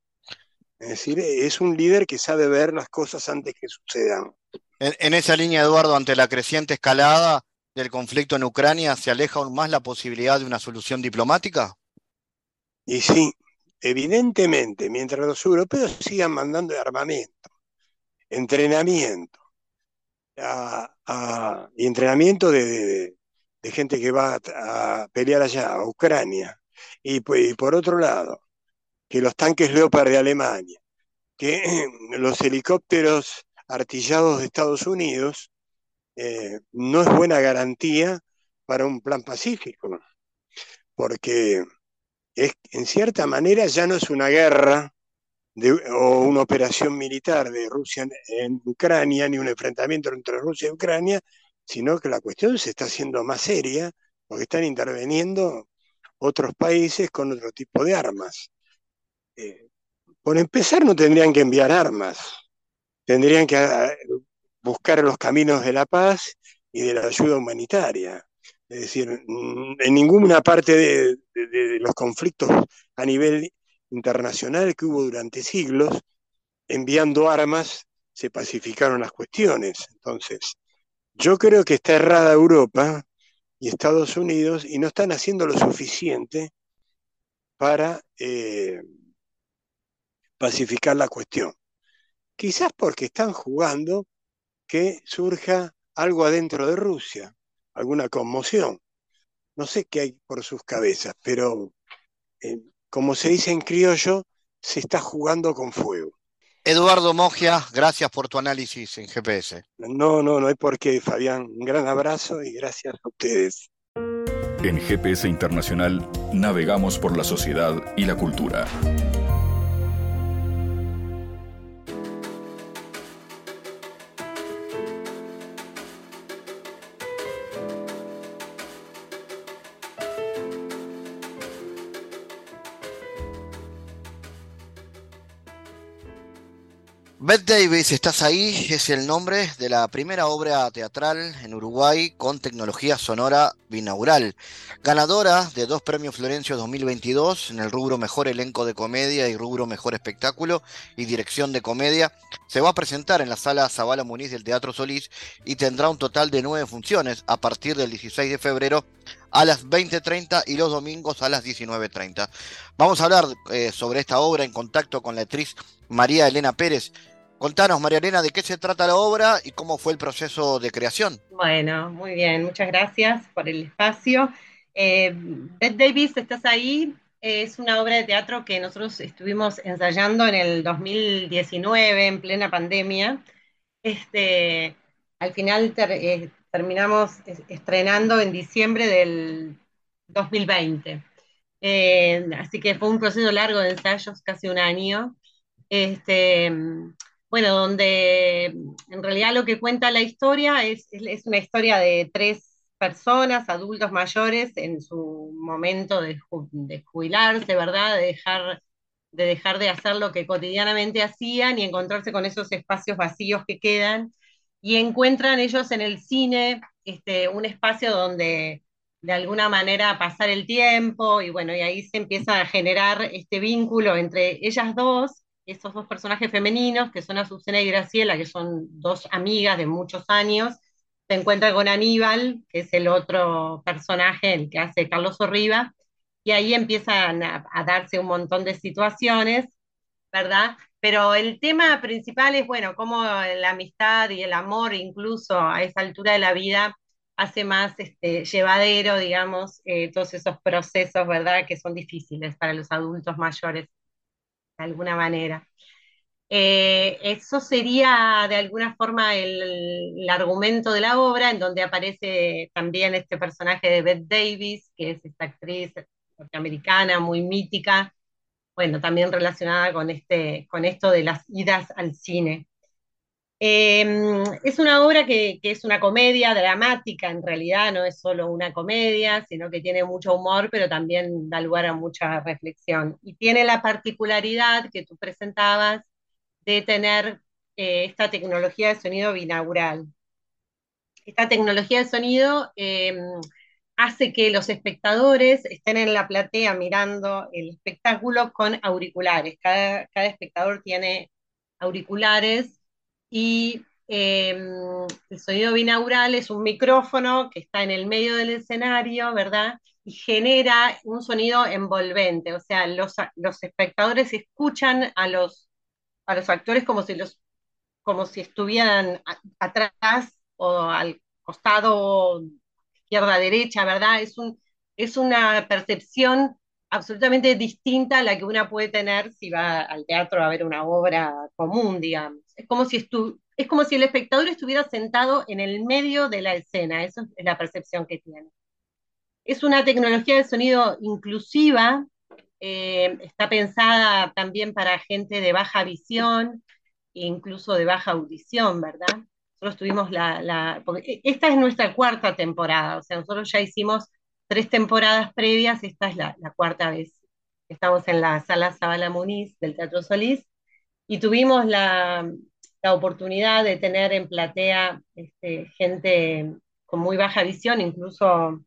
Es decir, es un líder que sabe ver las cosas antes que sucedan. En, esa línea, Eduardo, ante la creciente escalada del conflicto en Ucrania, ¿se aleja aún más la posibilidad de una solución diplomática? Y sí, evidentemente, mientras los europeos sigan mandando armamento, entrenamiento, y entrenamiento de, gente que va a, pelear allá, a Ucrania, y, por otro lado, que los tanques Leopard de Alemania, que [clears throat] los helicópteros artillados de Estados Unidos, eh, no es buena garantía para un plan pacífico, porque es, en cierta manera ya no es una guerra o una operación militar de Rusia en, Ucrania, ni un enfrentamiento entre Rusia y Ucrania, sino que la cuestión se está haciendo más seria porque están interviniendo otros países con otro tipo de armas. Eh, por empezar, no tendrían que enviar armas, tendrían que ah, buscar los caminos de la paz y de la ayuda humanitaria. Es decir, mm, en ninguna parte de, los conflictos a nivel internacional que hubo durante siglos, enviando armas, se pacificaron las cuestiones. Entonces, yo creo que está errada Europa y Estados Unidos y no están haciendo lo suficiente para eh, pacificar la cuestión. Quizás porque están jugando que surja algo adentro de Rusia, alguna conmoción. No sé qué hay por sus cabezas, pero eh, como se dice en criollo, se está jugando con fuego. Eduardo Mogia, gracias por tu análisis en GPS. No, no, no hay por qué, Fabián. Un gran abrazo y gracias a ustedes. En GPS Internacional navegamos por la sociedad y la cultura. Beth Davis, ¿estás ahí? Es el nombre de la primera obra teatral en Uruguay con tecnología sonora binaural. Ganadora de dos premios Florencio 2022 en el rubro Mejor Elenco de Comedia y rubro Mejor Espectáculo y Dirección de Comedia, se va a presentar en la sala Zabala Muniz del Teatro Solís y tendrá un total de nueve funciones a partir del 16 de febrero a las 20.30 y los domingos a las 19.30. Vamos a hablar eh, sobre esta obra en contacto con la actriz María Elena Pérez Contanos, María Elena, de qué se trata la obra y cómo fue el proceso de creación. Bueno, muy bien, muchas gracias por el espacio. Eh, Beth Davis, ¿estás ahí? Es una obra de teatro que nosotros estuvimos ensayando en el 2019, en plena pandemia. Este, al final eh, terminamos estrenando en diciembre del 2020. Eh, así que fue un proceso largo de ensayos, casi un año. Este, bueno, donde en realidad lo que cuenta la historia es, una historia de tres personas, adultos mayores, en su momento de, jubilarse, ¿verdad? De dejar, de dejar de hacer lo que cotidianamente hacían y encontrarse con esos espacios vacíos que quedan. Y encuentran ellos en el cine este, un espacio donde de alguna manera pasar el tiempo y bueno, y ahí se empieza a generar este vínculo entre ellas dos esos dos personajes femeninos, que son Azucena y Graciela, que son dos amigas de muchos años, se encuentra con Aníbal, que es el otro personaje, el que hace Carlos Orriba, y ahí empiezan a, darse un montón de situaciones, ¿verdad? Pero el tema principal es, bueno, cómo la amistad y el amor, incluso a esa altura de la vida, hace más este, llevadero, digamos, eh, todos esos procesos, ¿verdad?, que son difíciles para los adultos mayores de alguna manera. Eh, eso sería de alguna forma el, argumento de la obra, en donde aparece también este personaje de Beth Davis, que es esta actriz norteamericana muy mítica, bueno, también relacionada con, este, con esto de las idas al cine. Em, es una obra que, es una comedia dramática, en realidad no es solo una comedia, sino que tiene mucho humor, pero también da lugar a mucha reflexión. Y tiene la particularidad que tú presentabas de tener eh, esta tecnología de sonido binaural. esta tecnología de sonido em, hace que los espectadores estén en la platea mirando el espectáculo con auriculares. Cada, cada espectador tiene auriculares y em, el sonido binaural es un micrófono que está en el medio del escenario, ¿verdad? Y genera un sonido envolvente, o sea, los, los espectadores escuchan a los, a los actores como si, los, como si estuvieran atrás o al costado izquierda-derecha, ¿verdad? Es, un, es una percepción absolutamente distinta a la que una puede tener si va al teatro a ver una obra común, digamos. Es como si, es como si el espectador estuviera sentado en el medio de la escena, esa es la percepción que tiene. Es una tecnología de sonido inclusiva, eh, está pensada también para gente de baja visión e incluso de baja audición, ¿verdad? Nosotros tuvimos la, e, esta es nuestra cuarta temporada, o sea, nosotros ya hicimos tres temporadas previas, esta es la, cuarta vez. Estamos en la sala Zabala Muniz del Teatro Solís y tuvimos la, oportunidad de tener en platea este, gente con muy baja visión, incluso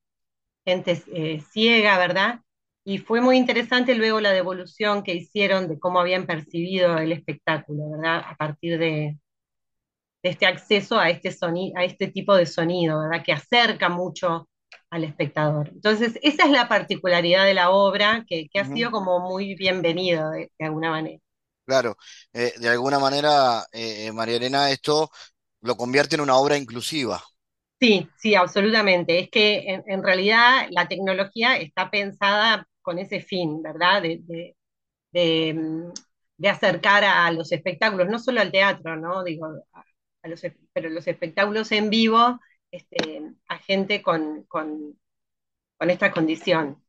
gente eh, ciega, ¿verdad? Y fue muy interesante luego la devolución que hicieron de cómo habían percibido el espectáculo, ¿verdad? A partir de, este acceso a este, a este tipo de sonido, ¿verdad? Que acerca mucho al espectador. Entonces, esa es la particularidad de la obra que, ha sido como muy bienvenido de, alguna manera. Claro, eh, de alguna manera, eh, María Elena, esto lo convierte en una obra inclusiva. Sí, sí, absolutamente. Es que en, realidad la tecnología está pensada con ese fin, ¿verdad? De, mm, de, acercar a los espectáculos, no solo al teatro, ¿no? Digo, pero los espectáculos en vivo este, a gente con, con, esta condición.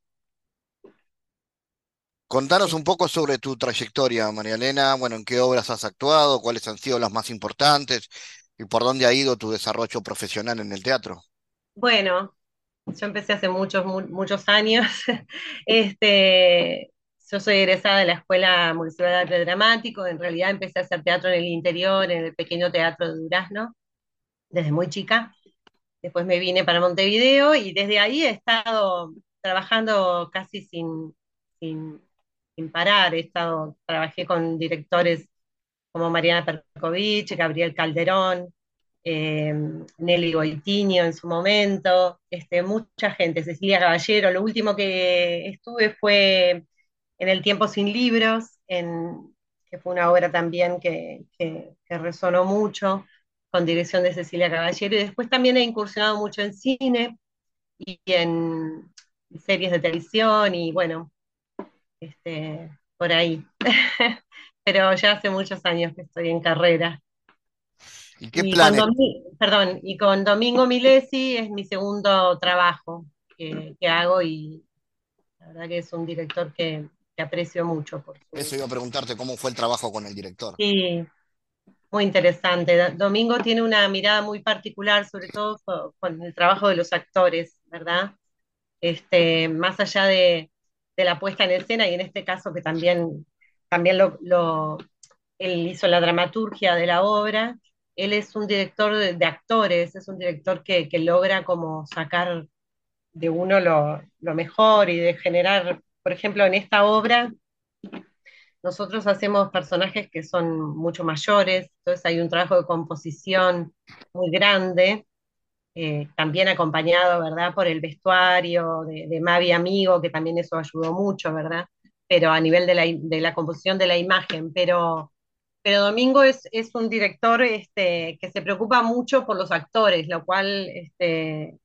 Contanos un poco sobre tu trayectoria, María Elena, bueno, en qué obras has actuado, cuáles han sido las más importantes y por dónde ha ido tu desarrollo profesional en el teatro. Bueno, yo empecé hace muchos, muchos años. [laughs] Este, yo soy egresada de la Escuela Municipal de Arte Dramático, en realidad empecé a hacer teatro en el interior, en el pequeño teatro de Durazno, desde muy chica. Después me vine para Montevideo y desde ahí he estado trabajando casi sin, sin, parar. He estado, trabajé con directores como Mariana Perkovich, Gabriel Calderón, eh, Nelly Goitiño en su momento, este, mucha gente, Cecilia Caballero. Lo último que estuve fue en El tiempo sin libros, en, que fue una obra también que, que, resonó mucho, con dirección de Cecilia Caballero, y después también he incursionado mucho en cine y en series de televisión, y bueno, este, por ahí. [laughs] Pero ya hace muchos años que estoy en carrera. ¿Y qué planes? perdón, y con Domingo Milesi es mi segundo trabajo que, que hago y la verdad que es un director que, que aprecio mucho. Por Eso iba a preguntarte, ¿cómo fue el trabajo con el director? Sí, muy interesante. Domingo tiene una mirada muy particular, sobre todo con el trabajo de los actores, ¿verdad? Este, más allá de, la puesta en escena, y en este caso que también, también lo, él hizo la dramaturgia de la obra, él es un director de, actores, es un director que, logra como sacar de uno lo, lo, mejor y de generar por ejemplo, en esta obra nosotros hacemos personajes que son mucho mayores, entonces hay un trabajo de composición muy grande, eh, también acompañado, ¿verdad?, por el vestuario de, Mavi Amigo, que también eso ayudó mucho, ¿verdad? Pero a nivel de la, composición de la imagen, pero, pero Domingo es, es un director este, que se preocupa mucho por los actores, lo cual este,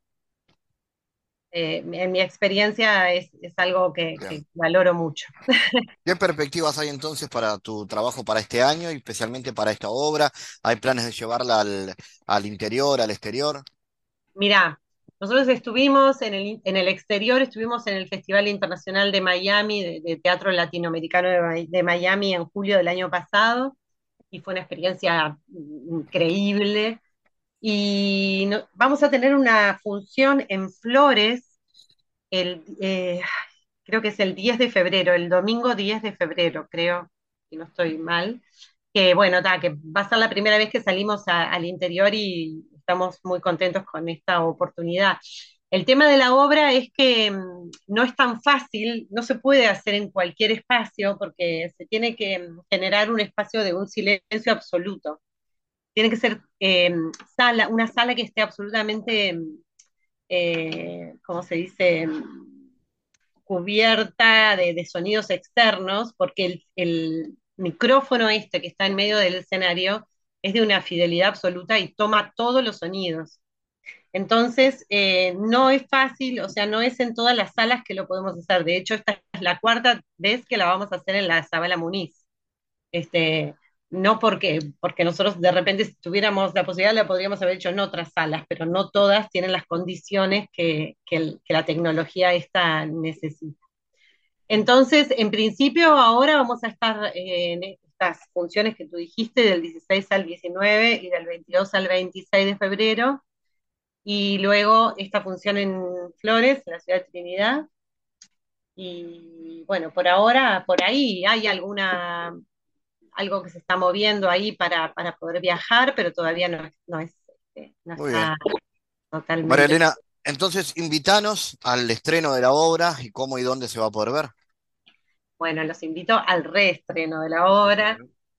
eh, en mi experiencia es, algo que, valoro mucho. [laughs] ¿Qué perspectivas hay entonces para tu trabajo para este año y especialmente para esta obra? ¿Hay planes de llevarla al, interior, al exterior? Mirá, nosotros estuvimos en el, en el, exterior, estuvimos en el Festival Internacional de Miami, de, Teatro Latinoamericano de, Miami en julio del año pasado, y fue una experiencia increíble. Y vamos a tener una función en Flores, el, eh, creo que es el 10 de febrero, el domingo 10 de febrero, creo, si no estoy mal. Que bueno, que va a ser la primera vez que salimos al interior y estamos muy contentos con esta oportunidad. El tema de la obra es que mm, no es tan fácil, no se puede hacer en cualquier espacio porque se tiene que mm, generar un espacio de un silencio absoluto. Tiene que ser eh, sala, una sala que esté absolutamente, mm, eh, ¿cómo se dice? cubierta de, sonidos externos, porque el, el, micrófono este que está en medio del escenario es de una fidelidad absoluta y toma todos los sonidos. Entonces, eh, no es fácil, o sea, no es en todas las salas que lo podemos hacer. De hecho, esta es la cuarta vez que la vamos a hacer en la Zabala Muniz. Este, no porque, porque nosotros de repente si tuviéramos la posibilidad la podríamos haber hecho en otras salas, pero no todas tienen las condiciones que, que, la tecnología esta necesita. Entonces, en principio, ahora vamos a estar en estas funciones que tú dijiste, del 16 al 19 y del 22 al 26 de febrero, y luego esta función en Flores, en la ciudad de Trinidad. Y bueno, por ahora, por ahí hay alguna algo que se está moviendo ahí para, para poder viajar, pero todavía no, no es este, no está totalmente. María Elena, entonces invítanos al estreno de la obra y cómo y dónde se va a poder ver. Bueno, los invito al reestreno de la obra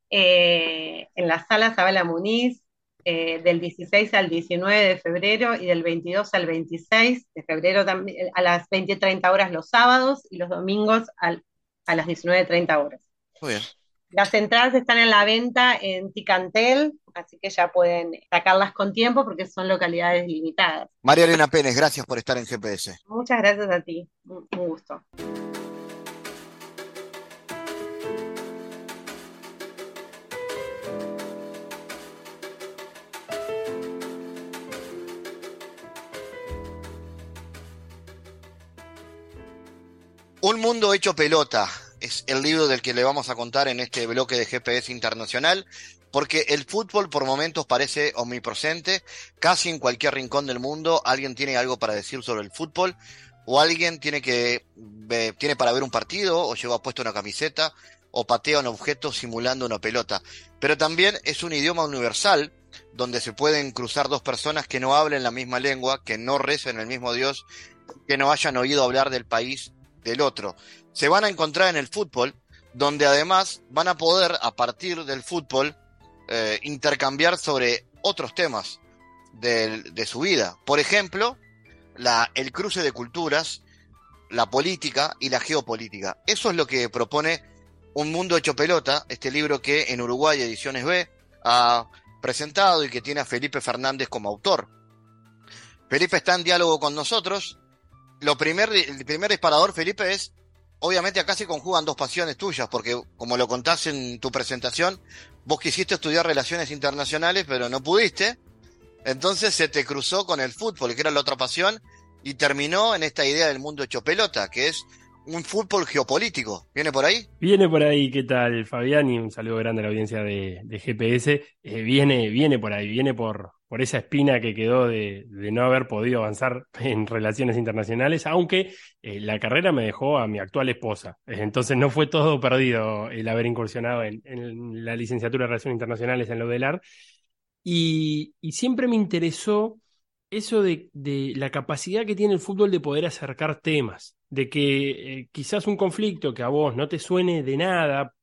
eh, en la sala Zabala Muniz eh, del 16 al 19 de febrero y del 22 al 26 de febrero también, a las 20.30 horas los sábados y los domingos al, a las 19.30 horas. Muy bien. Las entradas están en la venta en Ticantel, así que ya pueden sacarlas con tiempo porque son localidades limitadas. María Elena Pérez, gracias por estar en GPS. Muchas gracias a ti, un gusto. Un mundo hecho pelota es el libro del que le vamos a contar en este bloque de GPS internacional, porque el fútbol por momentos parece omnipresente, casi en cualquier rincón del mundo alguien tiene algo para decir sobre el fútbol, o alguien tiene que tiene para ver un partido, o lleva puesto una camiseta, o patea un objeto simulando una pelota. Pero también es un idioma universal donde se pueden cruzar dos personas que no hablen la misma lengua, que no recen el mismo Dios, que no hayan oído hablar del país del otro. Se van a encontrar en el fútbol, donde además van a poder, a partir del fútbol, eh, intercambiar sobre otros temas de, su vida. Por ejemplo, el cruce de culturas, la política y la geopolítica. Eso es lo que propone Un Mundo Hecho Pelota, este libro que en Uruguay Ediciones B ha presentado y que tiene a Felipe Fernández como autor. Felipe está en diálogo con nosotros lo primer, el primer disparador, Felipe, es, obviamente acá se conjugan dos pasiones tuyas, porque como lo contás en tu presentación, vos quisiste estudiar relaciones internacionales, pero no pudiste. Entonces se te cruzó con el fútbol, que era la otra pasión, y terminó en esta idea del mundo hecho pelota, que es un fútbol geopolítico. ¿Viene por ahí? Viene por ahí, ¿qué tal, Fabián? Y un saludo grande a la audiencia de, GPS. Eh, viene, viene por ahí, viene por, por esa espina que quedó de, no haber podido avanzar en relaciones internacionales, aunque eh, la carrera me dejó a mi actual esposa. Entonces no fue todo perdido el haber incursionado en, la licenciatura de Relaciones Internacionales en lo del AR. Y, siempre me interesó eso de, la capacidad que tiene el fútbol de poder acercar temas, de que eh, quizás un conflicto que a vos no te suene de nada,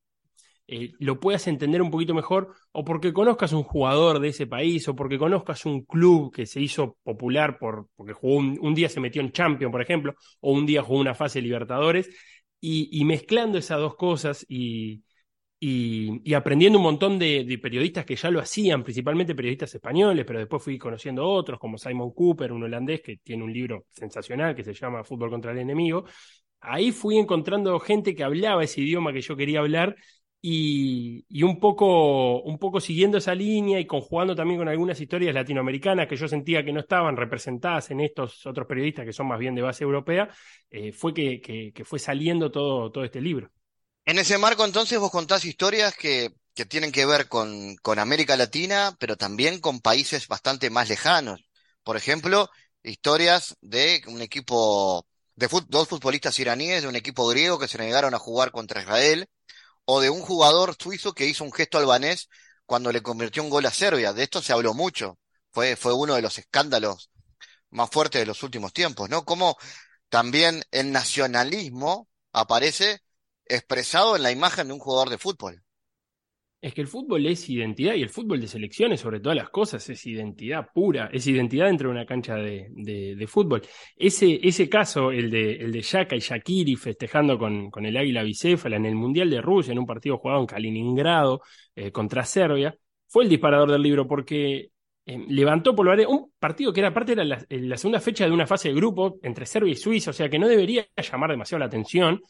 eh, lo puedas entender un poquito mejor, o porque conozcas un jugador de ese país, o porque conozcas un club que se hizo popular por, porque jugó un, día se metió en Champions, por ejemplo, o un día jugó una fase de Libertadores, y, mezclando esas dos cosas y, y, aprendiendo un montón de, periodistas que ya lo hacían, principalmente periodistas españoles, pero después fui conociendo otros, como Simon Cooper, un holandés que tiene un libro sensacional que se llama Fútbol contra el enemigo. Ahí fui encontrando gente que hablaba ese idioma que yo quería hablar y, un, poco, un poco siguiendo esa línea y conjugando también con algunas historias latinoamericanas que yo sentía que no estaban representadas en estos otros periodistas que son más bien de base europea, eh, fue que, fue saliendo todo, todo este libro. En ese marco entonces vos contás historias que, que tienen que ver con, con América Latina, pero también con países bastante más lejanos. Por ejemplo, historias de un equipo de dos futbolistas iraníes de un equipo griego que se negaron a jugar contra Israel o de un jugador suizo que hizo un gesto albanés cuando le convirtió un gol a Serbia. De esto se habló mucho. fue, uno de los escándalos más fuertes de los últimos tiempos, ¿no? Cómo también el nacionalismo aparece expresado en la imagen de un jugador de fútbol. Es que el fútbol es identidad y el fútbol de selecciones, sobre todas las cosas, es identidad pura, es identidad dentro de una cancha de, de, fútbol. Ese, ese caso, el de, el de Yaka y Shakiri festejando con, con el águila bicéfala en el Mundial de Rusia, en un partido jugado en Kaliningrado eh, contra Serbia, fue el disparador del libro porque eh, levantó lo un partido que era parte era la, la segunda fecha de una fase de grupo entre Serbia y Suiza, o sea que no debería llamar demasiado la atención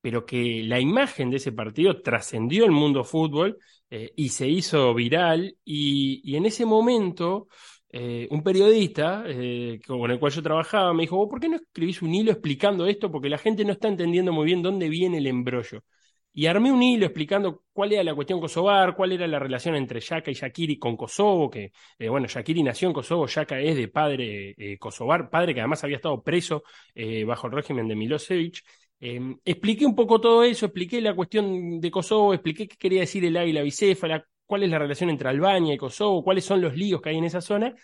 pero que la imagen de ese partido trascendió el mundo fútbol eh, y se hizo viral. Y, en ese momento, eh, un periodista eh, con el cual yo trabajaba me dijo, ¿por qué no escribís un hilo explicando esto? Porque la gente no está entendiendo muy bien dónde viene el embrollo. Y armé un hilo explicando cuál era la cuestión kosovar, cuál era la relación entre Yaka y Shakiri con Kosovo, que, bueno, Shakiri nació en Kosovo, Yaka es de padre kosovar, padre que además había estado preso bajo el régimen de Milosevic, Em, expliqué un poco todo eso, expliqué la cuestión de Kosovo, expliqué qué quería decir el águila bicéfala, cuál es la relación entre Albania y Kosovo, cuáles son los líos que hay en esa zona.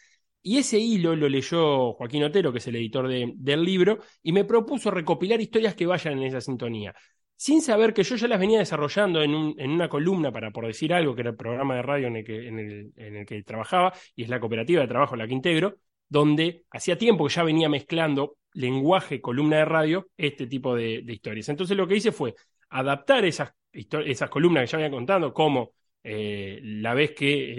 Y ese hilo lo leyó Joaquín Otero, que es el editor del libro, y me propuso recopilar historias que vayan en esa sintonía. Sin saber que yo ya las venía desarrollando en, una columna, para por decir algo, que era el programa de radio en el, que, trabajaba, y es la cooperativa de trabajo la que integro, donde hacía tiempo que ya venía mezclando lenguaje, columna de radio, este tipo de, historias. Entonces lo que hice fue adaptar esas, esas columnas que ya había contado, como eh, la vez que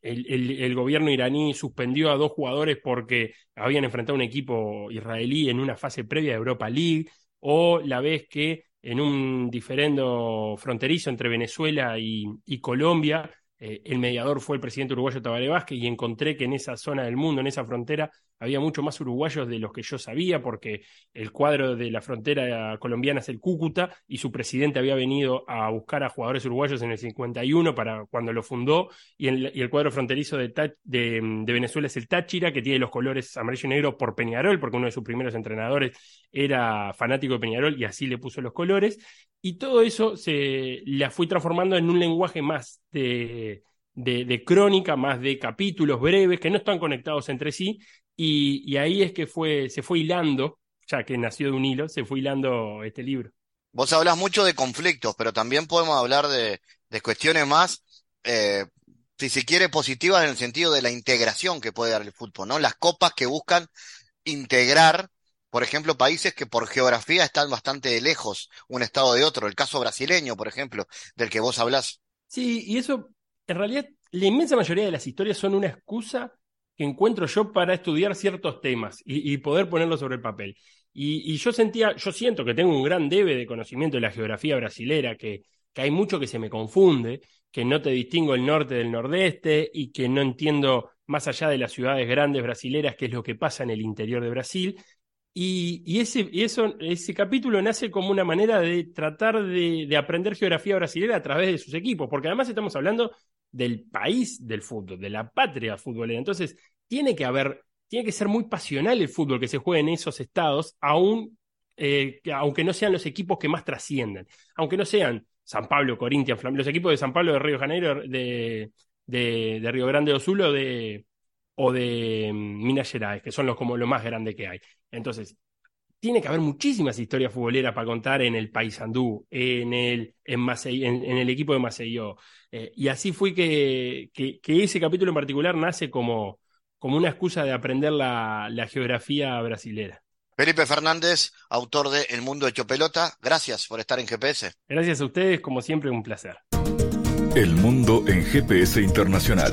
el, gobierno iraní suspendió a dos jugadores porque habían enfrentado a un equipo israelí en una fase previa de Europa League, o la vez que en un diferendo fronterizo entre Venezuela y Colombia, eh, el mediador fue el presidente uruguayo Tabaré Vázquez y encontré que en esa zona del mundo, en esa frontera, había mucho más uruguayos de los que yo sabía, porque el cuadro de la frontera colombiana es el Cúcuta y su presidente había venido a buscar a jugadores uruguayos en el 51 para cuando lo fundó, y el, cuadro fronterizo de, Venezuela es el Táchira, que tiene los colores amarillo y negro por Peñarol, porque uno de sus primeros entrenadores era fanático de Peñarol y así le puso los colores. Y todo eso se la fui transformando en un lenguaje más de, de, crónica, más de capítulos breves que no están conectados entre sí. Y, ahí es que fue, se fue hilando, ya que nació de un hilo, se fue hilando este libro. Vos hablas mucho de conflictos, pero también podemos hablar de, de cuestiones más, eh, si se quiere, positivas en el sentido de la integración que puede dar el fútbol, ¿no? Las copas que buscan integrar por ejemplo, países que por geografía están bastante lejos un estado de otro. El caso brasileño, por ejemplo, del que vos hablás. Sí, y eso, en realidad, la inmensa mayoría de las historias son una excusa que encuentro yo para estudiar ciertos temas y, poder ponerlos sobre el papel. Y, yo sentía, yo siento que tengo un gran debe de conocimiento de la geografía brasilera, que, hay mucho que se me confunde, que no te distingo el norte del nordeste y que no entiendo más allá de las ciudades grandes brasileras qué es lo que pasa en el interior de Brasil. Y, ese, ese capítulo nace como una manera de tratar de, aprender geografía brasileña a través de sus equipos, porque además estamos hablando del país del fútbol, de la patria futbolera. Entonces, tiene que haber, tiene que ser muy pasional el fútbol que se juega en esos estados, aún, eh, aunque no sean los equipos que más trascienden, aunque no sean San Pablo, Corinthians, los equipos de San Pablo, de Río Janeiro, de, de, Río Grande do Sul o de, o de mm, Minas Gerais, que son los como lo más grande que hay. Entonces, tiene que haber muchísimas historias futboleras para contar en el Paysandú, en el, en, en, el equipo de Maceió. Eh, y así fue que, que, ese capítulo en particular nace como, como una excusa de aprender la, la geografía brasilera. Felipe Fernández, autor de El Mundo Hecho Pelota, gracias por estar en GPS. Gracias a ustedes, como siempre, un placer. El Mundo en GPS Internacional.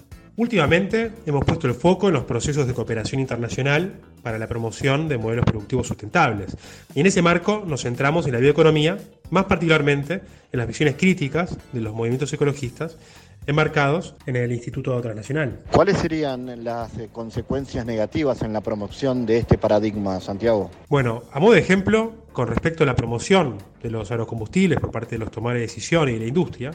Últimamente hemos puesto el foco en los procesos de cooperación internacional para la promoción de modelos productivos sustentables. Y en ese marco nos centramos en la bioeconomía, más particularmente en las visiones críticas de los movimientos ecologistas enmarcados en el Instituto Transnacional. ¿Cuáles serían las eh, consecuencias negativas en la promoción de este paradigma, Santiago? Bueno, a modo de ejemplo, con respecto a la promoción de los agrocombustibles por parte de los tomadores de decisiones y de la industria,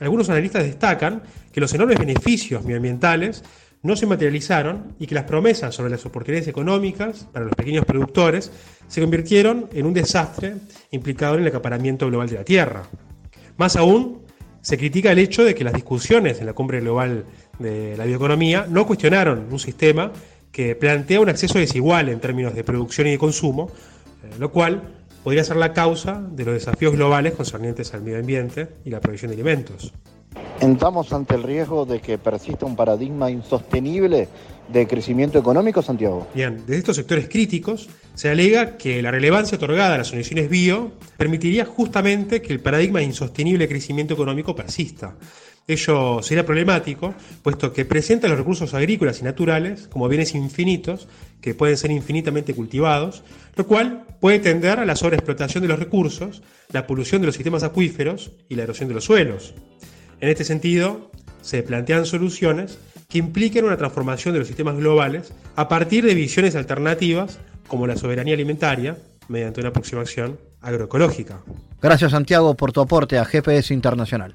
algunos analistas destacan que los enormes beneficios medioambientales no se materializaron y que las promesas sobre las oportunidades económicas para los pequeños productores se convirtieron en un desastre implicado en el acaparamiento global de la tierra. Más aún, se critica el hecho de que las discusiones en la cumbre global de la bioeconomía no cuestionaron un sistema que plantea un acceso desigual en términos de producción y de consumo, eh, lo cual podría ser la causa de los desafíos globales concernientes al medio ambiente y la provisión de alimentos. ¿Estamos ante el riesgo de que persista un paradigma insostenible de crecimiento económico, Santiago? Bien, desde estos sectores críticos se alega que la relevancia otorgada a las soluciones bio permitiría justamente que el paradigma de insostenible crecimiento económico persista. Ello sería problemático, puesto que presenta los recursos agrícolas y naturales como bienes infinitos que pueden ser infinitamente cultivados, lo cual puede tender a la sobreexplotación de los recursos, la polución de los sistemas acuíferos y la erosión de los suelos. En este sentido, se plantean soluciones que impliquen una transformación de los sistemas globales a partir de visiones alternativas como la soberanía alimentaria mediante una aproximación agroecológica. Gracias Santiago por tu aporte a GPS Internacional.